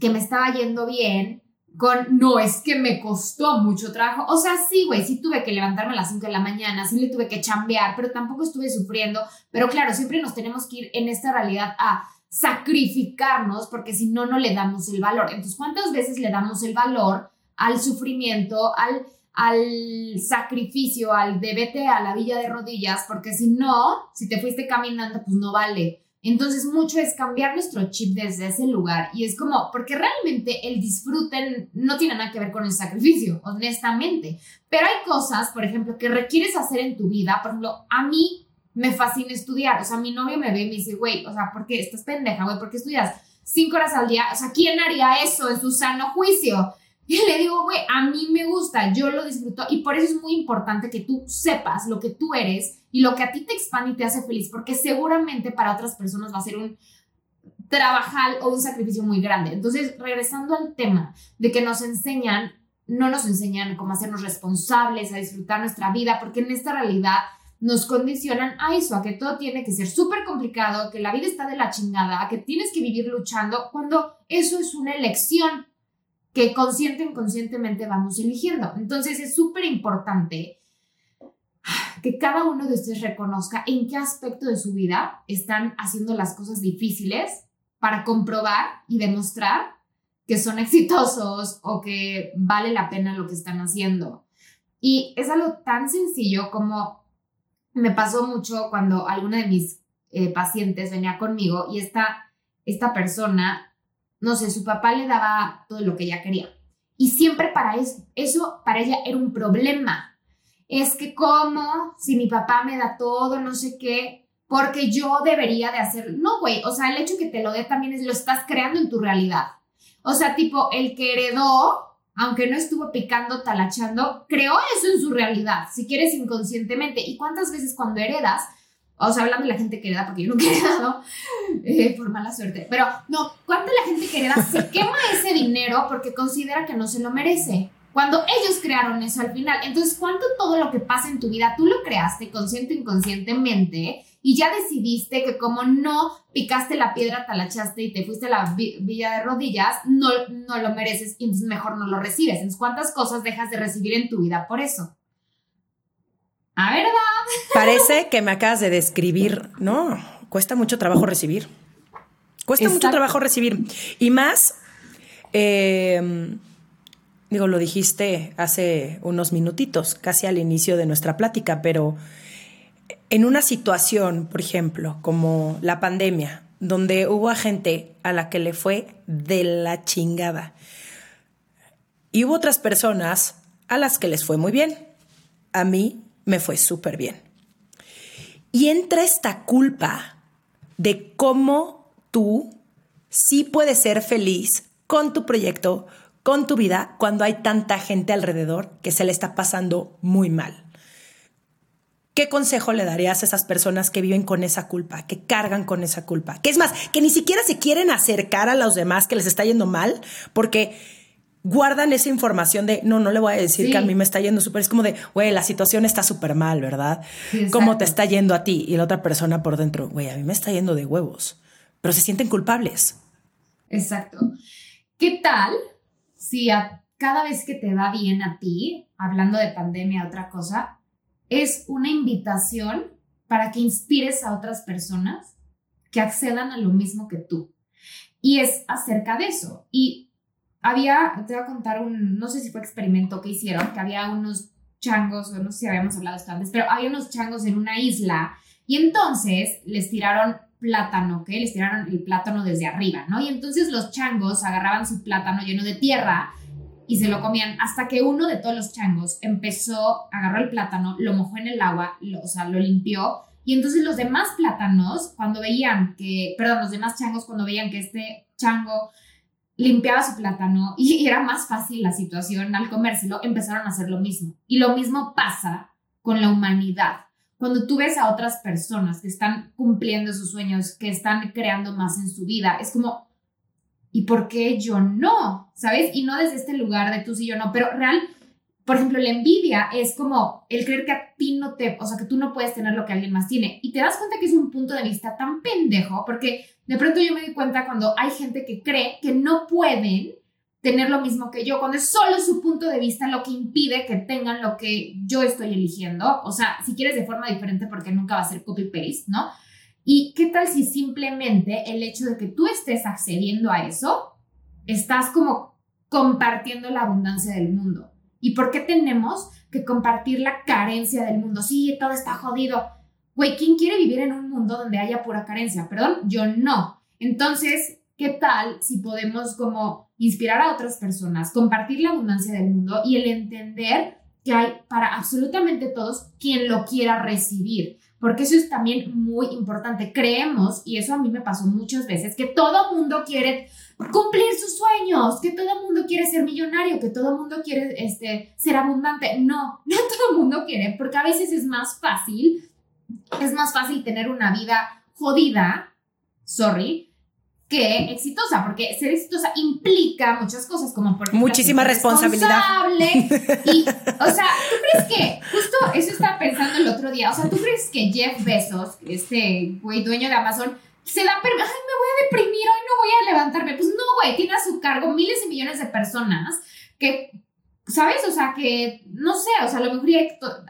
que me estaba yendo bien con, no, es que me costó mucho trabajo. O sea, sí, güey, sí tuve que levantarme a las 5 de la mañana, sí le tuve que chambear, pero tampoco estuve sufriendo. Pero claro, siempre nos tenemos que ir en esta realidad a sacrificarnos porque si no, no le damos el valor. Entonces, ¿cuántas veces le damos el valor al sufrimiento, al, al sacrificio, al debete a la villa de rodillas? Porque si no, si te fuiste caminando, pues no vale. Entonces, mucho es cambiar nuestro chip desde ese lugar y es como, porque realmente el disfrute no tiene nada que ver con el sacrificio, honestamente. Pero hay cosas, por ejemplo, que requieres hacer en tu vida. Por ejemplo, a mí me fascina estudiar. O sea, mi novio me ve y me dice, güey, o sea, ¿por qué estás pendeja, güey? ¿Por qué estudias cinco horas al día? O sea, ¿quién haría eso en su sano juicio? Y le digo, güey, a mí me gusta, yo lo disfruto y por eso es muy importante que tú sepas lo que tú eres y lo que a ti te expande y te hace feliz, porque seguramente para otras personas va a ser un trabajar o un sacrificio muy grande. Entonces, regresando al tema de que nos enseñan, no nos enseñan cómo hacernos responsables, a disfrutar nuestra vida, porque en esta realidad nos condicionan a eso, a que todo tiene que ser súper complicado, que la vida está de la chingada, a que tienes que vivir luchando, cuando eso es una elección que consciente inconscientemente vamos eligiendo. Entonces es súper importante que cada uno de ustedes reconozca en qué aspecto de su vida están haciendo las cosas difíciles para comprobar y demostrar que son exitosos o que vale la pena lo que están haciendo. Y es algo tan sencillo como me pasó mucho cuando alguna de mis eh, pacientes venía conmigo y esta, esta persona, no sé, su papá le daba todo lo que ella quería. Y siempre para eso, eso para ella era un problema. Es que cómo, si mi papá me da todo, no sé qué, porque yo debería de hacer, no, güey, o sea, el hecho que te lo dé también es lo estás creando en tu realidad. O sea, tipo, el que heredó aunque no estuvo picando, talachando, creó eso en su realidad, si quieres inconscientemente. ¿Y cuántas veces cuando heredas, o sea, hablando de la gente que hereda, porque yo nunca he heredado eh, por mala suerte, pero no, ¿cuánta la gente que hereda se quema ese dinero porque considera que no se lo merece? Cuando ellos crearon eso al final. Entonces, ¿cuánto todo lo que pasa en tu vida tú lo creaste consciente o inconscientemente? y ya decidiste que como no picaste la piedra, talachaste y te fuiste a la villa de rodillas, no, no lo mereces y entonces mejor no lo recibes. Entonces, ¿cuántas cosas dejas de recibir en tu vida por eso? ¿A verdad? Parece que me acabas de describir, no, cuesta mucho trabajo recibir. Cuesta mucho trabajo recibir. Y más, em, digo, lo dijiste hace unos minutitos, casi al inicio de nuestra plática, pero en una situación, por ejemplo, como la pandemia, donde hubo gente a la que le fue de la chingada y hubo otras personas a las que les fue muy bien. A mí me fue súper bien. Y entra esta culpa de cómo tú sí puedes ser feliz con tu proyecto, con tu vida, cuando hay tanta gente alrededor que se le está pasando muy mal. ¿Qué consejo le darías a esas personas que viven con esa culpa, que cargan con esa culpa? Que es más, que ni siquiera se quieren acercar a los demás que les está yendo mal, porque guardan esa información de, no, no le voy a decir que a mí me está yendo súper, es como de, güey, la situación está súper mal, ¿verdad? ¿Cómo te está yendo a ti? Y la otra persona por dentro, güey, a mí me está yendo de huevos, pero se sienten culpables. Exacto. ¿Qué tal si a cada vez que te va bien a ti, hablando de pandemia, otra cosa, es una invitación para que inspires a otras personas que accedan a lo mismo que tú? Y es acerca de eso. Y había, te voy a contar un, no sé si fue experimento que hicieron, que había unos changos, o no sé si habíamos hablado esto antes, pero había unos changos en una isla y entonces les tiraron plátano, ¿ok? Les tiraron el plátano desde arriba, ¿no? Y entonces los changos agarraban su plátano lleno de tierra y se lo comían hasta que uno de todos los changos empezó, agarró el plátano, lo mojó en el agua, o sea, lo limpió y entonces los demás plátanos, cuando veían que, perdón, los demás changos, cuando veían que este chango limpiaba su plátano y era más fácil la situación al comérselo, empezaron a hacer lo mismo. Y lo mismo pasa con la humanidad. Cuando tú ves a otras personas que están cumpliendo sus sueños, que están creando más en su vida, es como, ¿y por qué yo no? ¿Sabes? Y no desde este lugar de tú sí yo no, pero real, por ejemplo, la envidia es como el creer que a ti no te, o sea, que tú no puedes tener lo que alguien más tiene. Y te das cuenta que es un punto de vista tan pendejo, porque de pronto yo me di cuenta cuando hay gente que cree que no pueden tener lo mismo que yo, cuando es solo su punto de vista lo que impide que tengan lo que yo estoy eligiendo. O sea, si quieres de forma diferente, porque nunca va a ser copy-paste, ¿no? ¿Y qué tal si simplemente el hecho de que tú estés accediendo a eso, estás como compartiendo la abundancia del mundo? ¿Y por qué tenemos que compartir la carencia del mundo? Sí, todo está jodido. Güey, ¿quién quiere vivir en un mundo donde haya pura carencia? Perdón, yo no. Entonces, ¿qué tal si podemos como inspirar a otras personas, compartir la abundancia del mundo y el entender que hay para absolutamente todos quien lo quiera recibir? Porque eso es también muy importante. Creemos, y eso a mí me pasó muchas veces, que todo mundo quiere cumplir sus sueños, que todo mundo quiere ser millonario, que todo mundo quiere este, ser abundante. No, no todo mundo quiere, porque a veces es más fácil, es más fácil tener una vida jodida, sorry, que exitosa, porque ser exitosa implica muchas cosas, como por muchísima responsabilidad. Y, o sea, ¿tú crees que, justo eso estaba pensando el otro día, o sea, ¿tú crees que Jeff Bezos, este güey dueño de Amazon, se da permiso, ay, me voy a deprimir, hoy no voy a levantarme. Pues no, güey, tiene a su cargo miles y millones de personas que, ¿sabes? O sea, que, no sé, o sea, a lo mejor,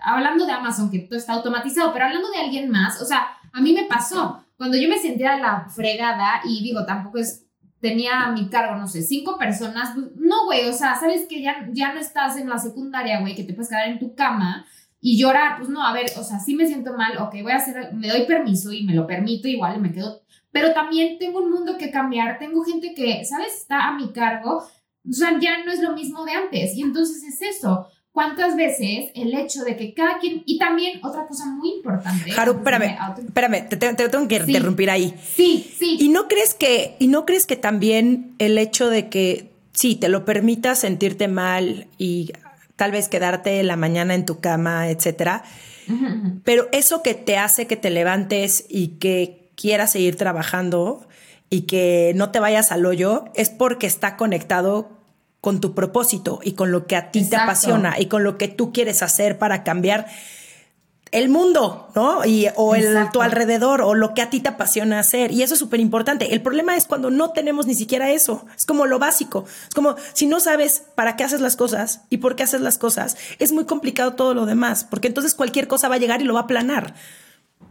hablando de Amazon, que todo está automatizado, pero hablando de alguien más, o sea, a mí me pasó, cuando yo me sentía la fregada y digo, tampoco es, tenía a mi cargo, no sé, cinco personas, pues, no, güey, o sea, sabes que ya, ya no estás en la secundaria, güey, que te puedes quedar en tu cama y llorar, pues no, a ver, o sea, sí me siento mal, ok, voy a hacer, me doy permiso y me lo permito igual me quedo pero también tengo un mundo que cambiar, tengo gente que, ¿sabes?, está a mi cargo, o sea, ya no es lo mismo de antes. Y entonces es eso. ¿Cuántas veces el hecho de que cada quien, y también otra cosa muy importante. Haru, espérame, espérame, te, tengo que interrumpir ahí. Sí, sí. ¿Y no crees que, y no crees que también el hecho de que, sí, te lo permita sentirte mal y tal vez quedarte la mañana en tu cama, etcétera, pero eso que te hace que te levantes y que quieras seguir trabajando y que no te vayas al hoyo es porque está conectado con tu propósito y con lo que a ti te apasiona y con lo que tú quieres hacer para cambiar el mundo, ¿no? Y, o el, tu alrededor, o lo que a ti te apasiona hacer. Y eso es súper importante. El problema es cuando no tenemos ni siquiera eso. Es como lo básico. Es como si no sabes para qué haces las cosas y por qué haces las cosas, es muy complicado todo lo demás, porque entonces cualquier cosa va a llegar y lo va a aplanar.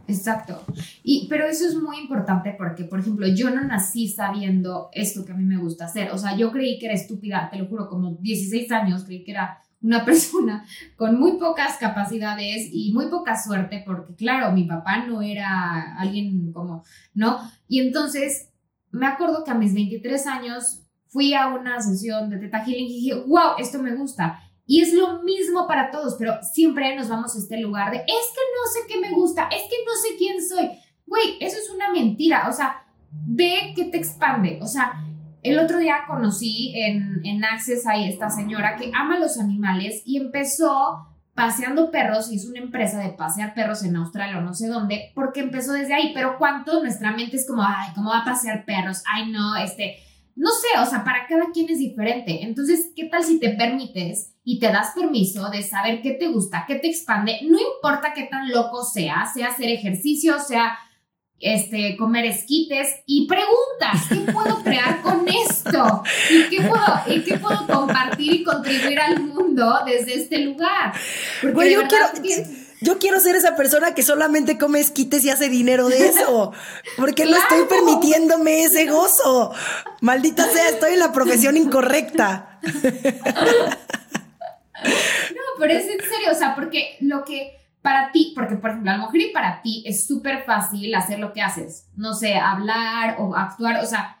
Exacto. Y, pero eso es muy importante porque, por ejemplo, yo no nací sabiendo esto que a mí me gusta hacer. O sea, yo creí que era estúpida, te lo juro, como 16 años, creí que era una persona con muy pocas capacidades y muy poca suerte, porque claro, mi papá no era alguien como, ¿no? Y entonces, me acuerdo que a mis 23 años fui a una sesión de Teta Healing y dije, wow, esto me gusta. Y es lo mismo para todos, pero siempre nos vamos a este lugar de, es que no sé qué me gusta, es que no sé quién soy. Güey, eso es una mentira. O sea, ve que te expande. O sea, el otro día conocí en, en Access a esta señora que ama los animales y empezó paseando perros, hizo una empresa de pasear perros en Australia o no sé dónde, porque empezó desde ahí, pero cuánto nuestra mente es como, ay, ¿cómo va a pasear perros? Ay, no, este, no sé, o sea, para cada quien es diferente. Entonces, ¿qué tal si te permites y te das permiso de saber qué te gusta, qué te expande? No importa qué tan loco sea, sea hacer ejercicio, sea este, comer esquites y preguntas, ¿qué puedo crear con esto? ¿Y qué puedo, y qué puedo compartir y contribuir al mundo desde este lugar? Porque yo quiero... Yo quiero ser esa persona que solamente come esquites y hace dinero de eso. Porque no estoy permitiéndome ese gozo. Maldita sea, estoy en la profesión incorrecta. No, pero es en serio, o sea, porque lo que para ti, porque por ejemplo, a lo mejor y para ti es súper fácil hacer lo que haces. No sé, hablar o actuar, o sea,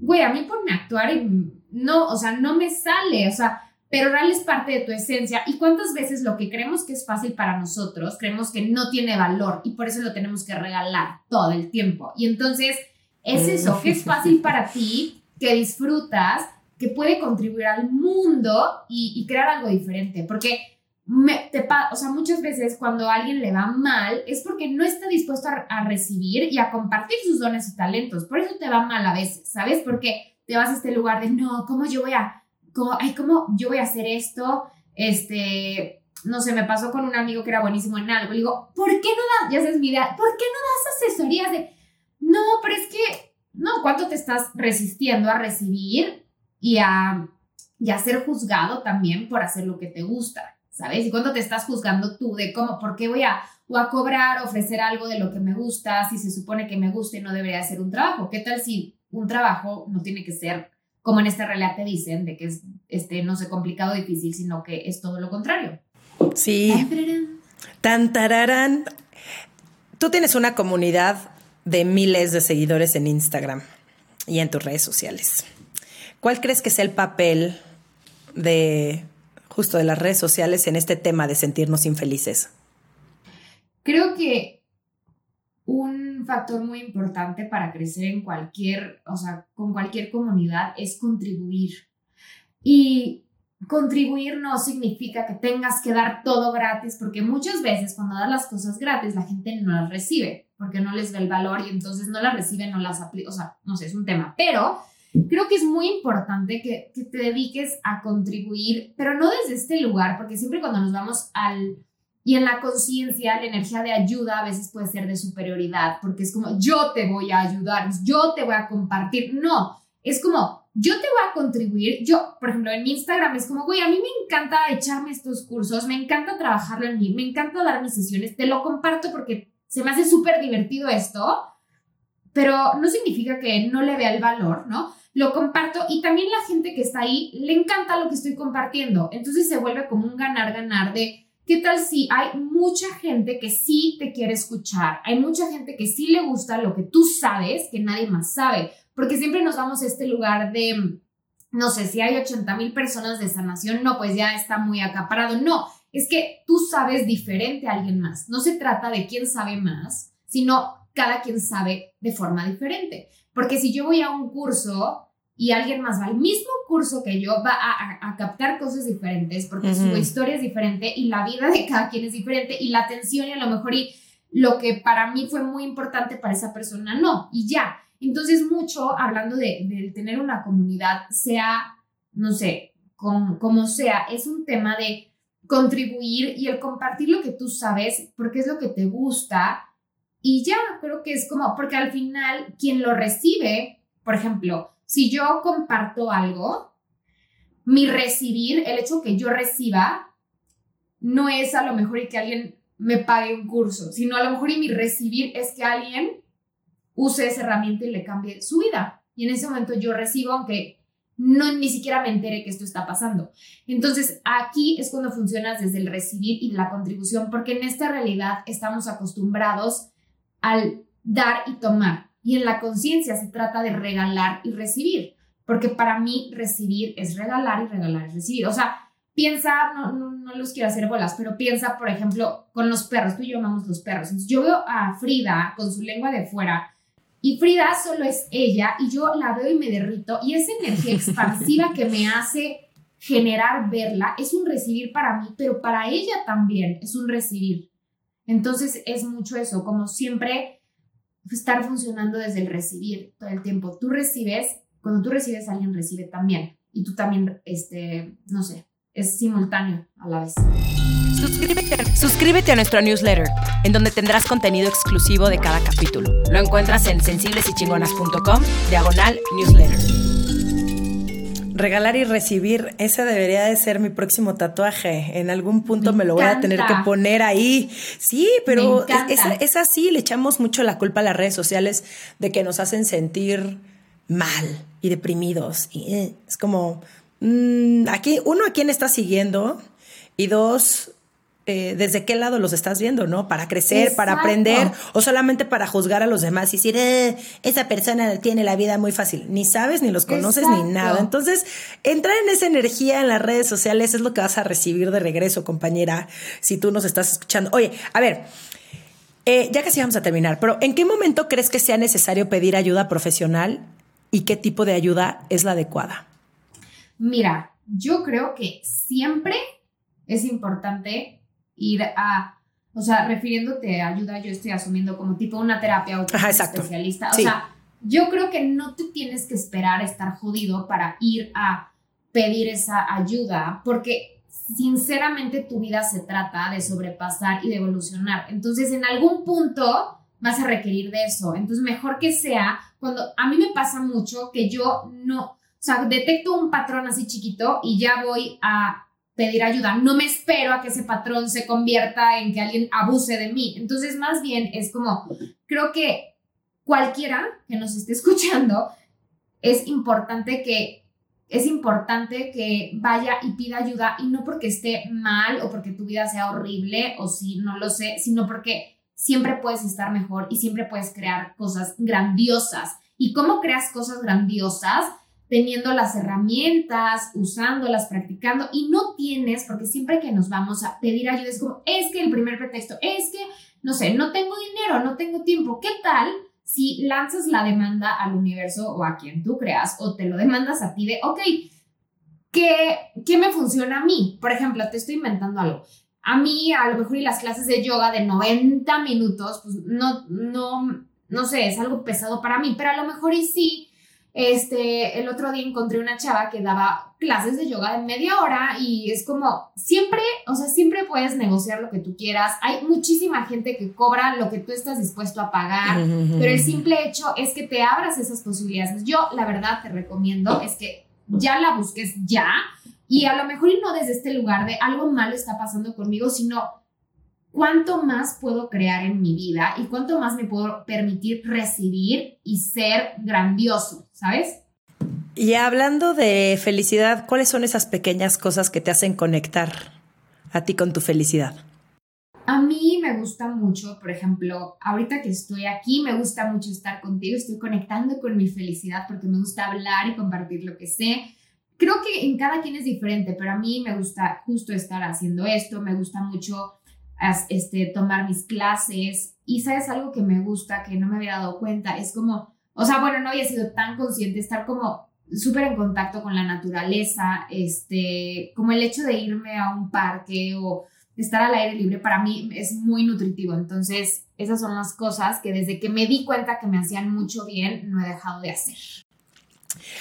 güey, a mí por me actuar y no, o sea, no me sale, o sea, pero real es parte de tu esencia. ¿Y cuántas veces lo que creemos que es fácil para nosotros, creemos que no tiene valor y por eso lo tenemos que regalar todo el tiempo? Y entonces es eso, que es fácil para ti, que disfrutas, que puede contribuir al mundo y, crear algo diferente. Porque me, te, o sea, muchas veces cuando a alguien le va mal es porque no está dispuesto a, a, recibir y a compartir sus dones y talentos. Por eso te va mal a veces, ¿sabes? Porque te vas a este lugar de, no, ¿cómo yo voy a como, ay, ¿cómo yo voy a hacer esto? Este, no sé, me pasó con un amigo que era buenísimo en algo. Le digo, ¿por qué no das, ya sabes mi idea, ¿por qué no das asesorías de, no, pero es que, no, ¿cuánto te estás resistiendo a recibir y a, y a ser juzgado también por hacer lo que te gusta? ¿Sabes? ¿Y cuánto te estás juzgando tú de cómo, por qué voy a, o a cobrar, ofrecer algo de lo que me gusta, si se supone que me gusta y no debería ser un trabajo? ¿Qué tal si un trabajo no tiene que ser como en este relato te dicen, de que es, este, no sé, complicado, difícil, sino que es todo lo contrario. Sí. Tan tararán. Tú tienes una comunidad de miles de seguidores en Instagram y en tus redes sociales. ¿Cuál crees que sea el papel de justo de las redes sociales en este tema de sentirnos infelices? Creo que un factor muy importante para crecer en cualquier, o sea, con cualquier comunidad es contribuir. Y contribuir no significa que tengas que dar todo gratis, porque muchas veces cuando das las cosas gratis la gente no las recibe, porque no les ve el valor y entonces no las recibe, no las aplica, o sea, no sé, es un tema. Pero creo que es muy importante que, que te dediques a contribuir, pero no desde este lugar, porque siempre cuando nos vamos al y en la conciencia, la energía de ayuda a veces puede ser de superioridad, porque es como, yo te voy a ayudar, yo te voy a compartir. No, es como, yo te voy a contribuir. Yo, por ejemplo, en mi Instagram es como, güey, a mí me encanta echarme estos cursos, me encanta trabajarlo en mí, me encanta dar mis sesiones, te lo comparto porque se me hace súper divertido esto, pero no significa que no le vea el valor, ¿no? Lo comparto y también la gente que está ahí le encanta lo que estoy compartiendo. Entonces se vuelve como un ganar-ganar de ¿Qué tal si hay mucha gente que sí te quiere escuchar? Hay mucha gente que sí le gusta lo que tú sabes que nadie más sabe, porque siempre nos vamos a este lugar de, no sé, si hay 80 mil personas de sanación, no, pues ya está muy acaparado. No, es que tú sabes diferente a alguien más. No se trata de quién sabe más, sino cada quien sabe de forma diferente. Porque si yo voy a un curso y alguien más va al mismo curso que yo, va a, captar cosas diferentes porque su historia es diferente y la vida de cada quien es diferente y la atención y a lo mejor y lo que para mí fue muy importante para esa persona no, y ya. Entonces mucho hablando de, tener una comunidad, sea, no sé, como sea, es un tema de contribuir y el compartir lo que tú sabes porque es lo que te gusta y ya, creo que es como, porque al final quien lo recibe, por ejemplo, si yo comparto algo, mi recibir, el hecho que yo reciba, no es a lo mejor y que alguien me pague un curso, sino a lo mejor y mi recibir es que alguien use esa herramienta y le cambie su vida. Y en ese momento yo recibo, aunque no ni siquiera me entere que esto está pasando. Entonces, aquí es cuando funcionas desde el recibir y la contribución, porque en esta realidad estamos acostumbrados al dar y tomar. Y en la conciencia se trata de regalar y recibir, porque para mí recibir es regalar y regalar es recibir. O sea, piensa, no, no, los quiero hacer bolas, pero piensa, por ejemplo, con los perros, tú y yo amamos los perros. Entonces, yo veo a Frida con su lengua de fuera y Frida solo es ella y yo la veo y me derrito y esa energía expansiva que me hace generar verla es un recibir para mí, pero para ella también es un recibir. Entonces es mucho eso, como siempre estar funcionando desde el recibir todo el tiempo. Tú recibes cuando tú recibes, alguien recibe también. Y tú también, este, no sé, es simultáneo a la vez. Suscríbete, suscríbete a nuestro newsletter, en donde tendrás contenido exclusivo de cada capítulo. Lo encuentras en sensiblesychingonas.com, diagonal newsletter. Regalar y recibir, ese debería de ser mi próximo tatuaje. En algún punto me, lo voy a tener que poner ahí. Sí, pero es, es, así, le echamos mucho la culpa a las redes sociales de que nos hacen sentir mal y deprimidos. Y eh, es como, Mm, aquí, uno, ¿a quién estás siguiendo? Y dos, eh, desde qué lado los estás viendo, ¿no? Para crecer, para aprender, o solamente para juzgar a los demás y decir, eh, esa persona tiene la vida muy fácil. Ni sabes, ni los conoces, ni nada. Entonces, entrar en esa energía en las redes sociales es lo que vas a recibir de regreso, compañera, si tú nos estás escuchando. Oye, a ver. Eh, ya casi vamos a terminar, pero ¿en qué momento crees que sea necesario pedir ayuda profesional y qué tipo de ayuda es la adecuada? Mira, yo creo que siempre es importante ir a, o sea, refiriéndote a ayuda, yo estoy asumiendo como tipo una terapia o especialista. O sea, yo creo que no te tienes que esperar a estar jodido para ir a pedir esa ayuda, porque sinceramente tu vida se trata de sobrepasar y de evolucionar. Entonces, en algún punto vas a requerir de eso. Entonces, mejor que sea cuando a mí me pasa mucho que yo no, o sea, detecto un patrón así chiquito y ya voy a pedir ayuda. No me espero a que ese patrón se convierta en que alguien abuse de mí. Entonces, más bien es como, creo que cualquiera que nos esté escuchando, es importante que es importante que vaya y pida ayuda y no porque esté mal o porque tu vida sea horrible o si no lo sé, sino porque siempre puedes estar mejor y siempre puedes crear cosas grandiosas. ¿Y cómo creas cosas grandiosas? Teniendo las herramientas, usándolas, practicando y no tienes, porque siempre que nos vamos a pedir ayuda es como, es que el primer pretexto, es que, no sé, no tengo dinero, no tengo tiempo, ¿qué tal? Si lanzas la demanda al universo o a quien tú creas o te lo demandas a ti de, ok, ¿qué, ¿qué me funciona a mí? Por ejemplo, te estoy inventando algo. A mí, a lo mejor, y las clases de yoga de 90 minutos, pues no, no, no sé, es algo pesado para mí, pero a lo mejor y sí, este, el otro día encontré una chava que daba clases de yoga de media hora y es como, siempre, o sea, siempre puedes negociar lo que tú quieras. Hay muchísima gente que cobra lo que tú estás dispuesto a pagar, pero el simple hecho es que te abras esas posibilidades. Yo, la verdad, te recomiendo es que ya la busques ya y a lo mejor y no desde este lugar de algo malo está pasando conmigo, sino cuánto más puedo crear en mi vida y cuánto más me puedo permitir recibir y ser grandioso, ¿sabes? Y hablando de felicidad, ¿cuáles son esas pequeñas cosas que te hacen conectar a ti con tu felicidad? A mí me gusta mucho, por ejemplo, ahorita que estoy aquí, me gusta mucho estar contigo, estoy conectando con mi felicidad porque me gusta hablar y compartir lo que sé. Creo que en cada quien es diferente, pero a mí me gusta justo estar haciendo esto, me gusta mucho este, tomar mis clases. Y sabes algo que me gusta, que no me había dado cuenta, es como, o sea, bueno, no había sido tan consciente, estar como súper en contacto con la naturaleza, este, como el hecho de irme a un parque o estar al aire libre para mí es muy nutritivo. Entonces, esas son las cosas que desde que me di cuenta que me hacían mucho bien, no he dejado de hacer.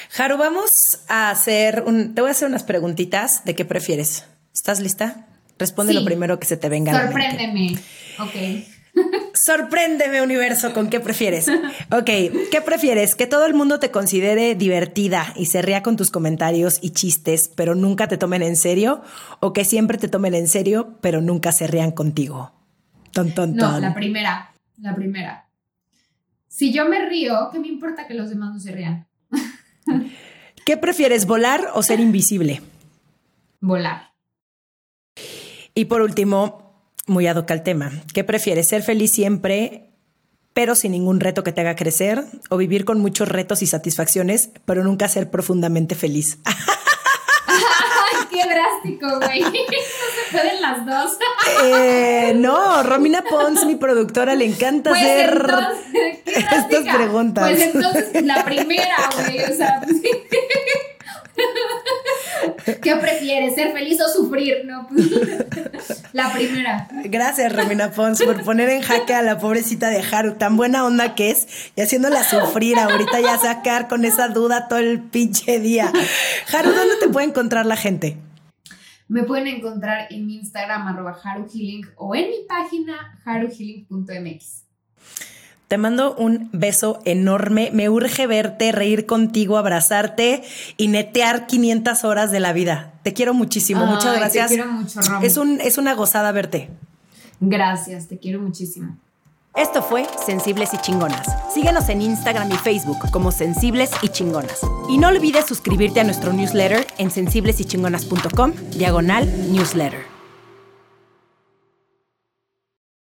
Jaro, vamos a hacer un, te voy a hacer unas preguntitas de qué prefieres. ¿Estás lista? Responde lo primero que se te venga a la mente. Sorpréndeme. Ok. Sorpréndeme, universo, ¿con qué prefieres? Ok, ¿qué prefieres? ¿Que todo el mundo te considere divertida y se ría con tus comentarios y chistes, pero nunca te tomen en serio? ¿O que siempre te tomen en serio, pero nunca se rían contigo? Ton, ton, No, la primera, la primera. Si yo me río, ¿qué me importa que los demás no se rían? ¿Qué prefieres, volar o ser invisible? Volar. Y por último, muy ad al tema, ¿qué prefieres? ¿Ser feliz siempre, pero sin ningún reto que te haga crecer? ¿O vivir con muchos retos y satisfacciones, pero nunca ser profundamente feliz? ¡Qué drástico, güey! No se pueden las dos. Eh, no, Romina Pons, mi productora, le encanta pues hacer estas preguntas. Pues entonces la primera, güey. O sea, ¿Qué prefieres, ser feliz o sufrir? No, pues, la primera. Gracias, Romina Pons, por poner en jaque a la pobrecita de Haru, tan buena onda que es, y haciéndola sufrir. Ahorita ya sacar con esa duda todo el pinche día. Haru, ¿dónde te puede encontrar la gente? Me pueden encontrar en mi Instagram, arroba haruhealing, o en mi página, haruhealing.mx. Te mando un beso enorme. Me urge verte, reír contigo, abrazarte y netear 500 horas de la vida. Te quiero muchísimo. Muchas gracias. Te quiero mucho, Es, un, es una gozada verte. Gracias, te quiero muchísimo. Esto fue Sensibles y Chingonas. Síguenos en Instagram y Facebook como Sensibles y Chingonas. Y no olvides suscribirte a nuestro newsletter en sensiblesychingonas.com, diagonal newsletter.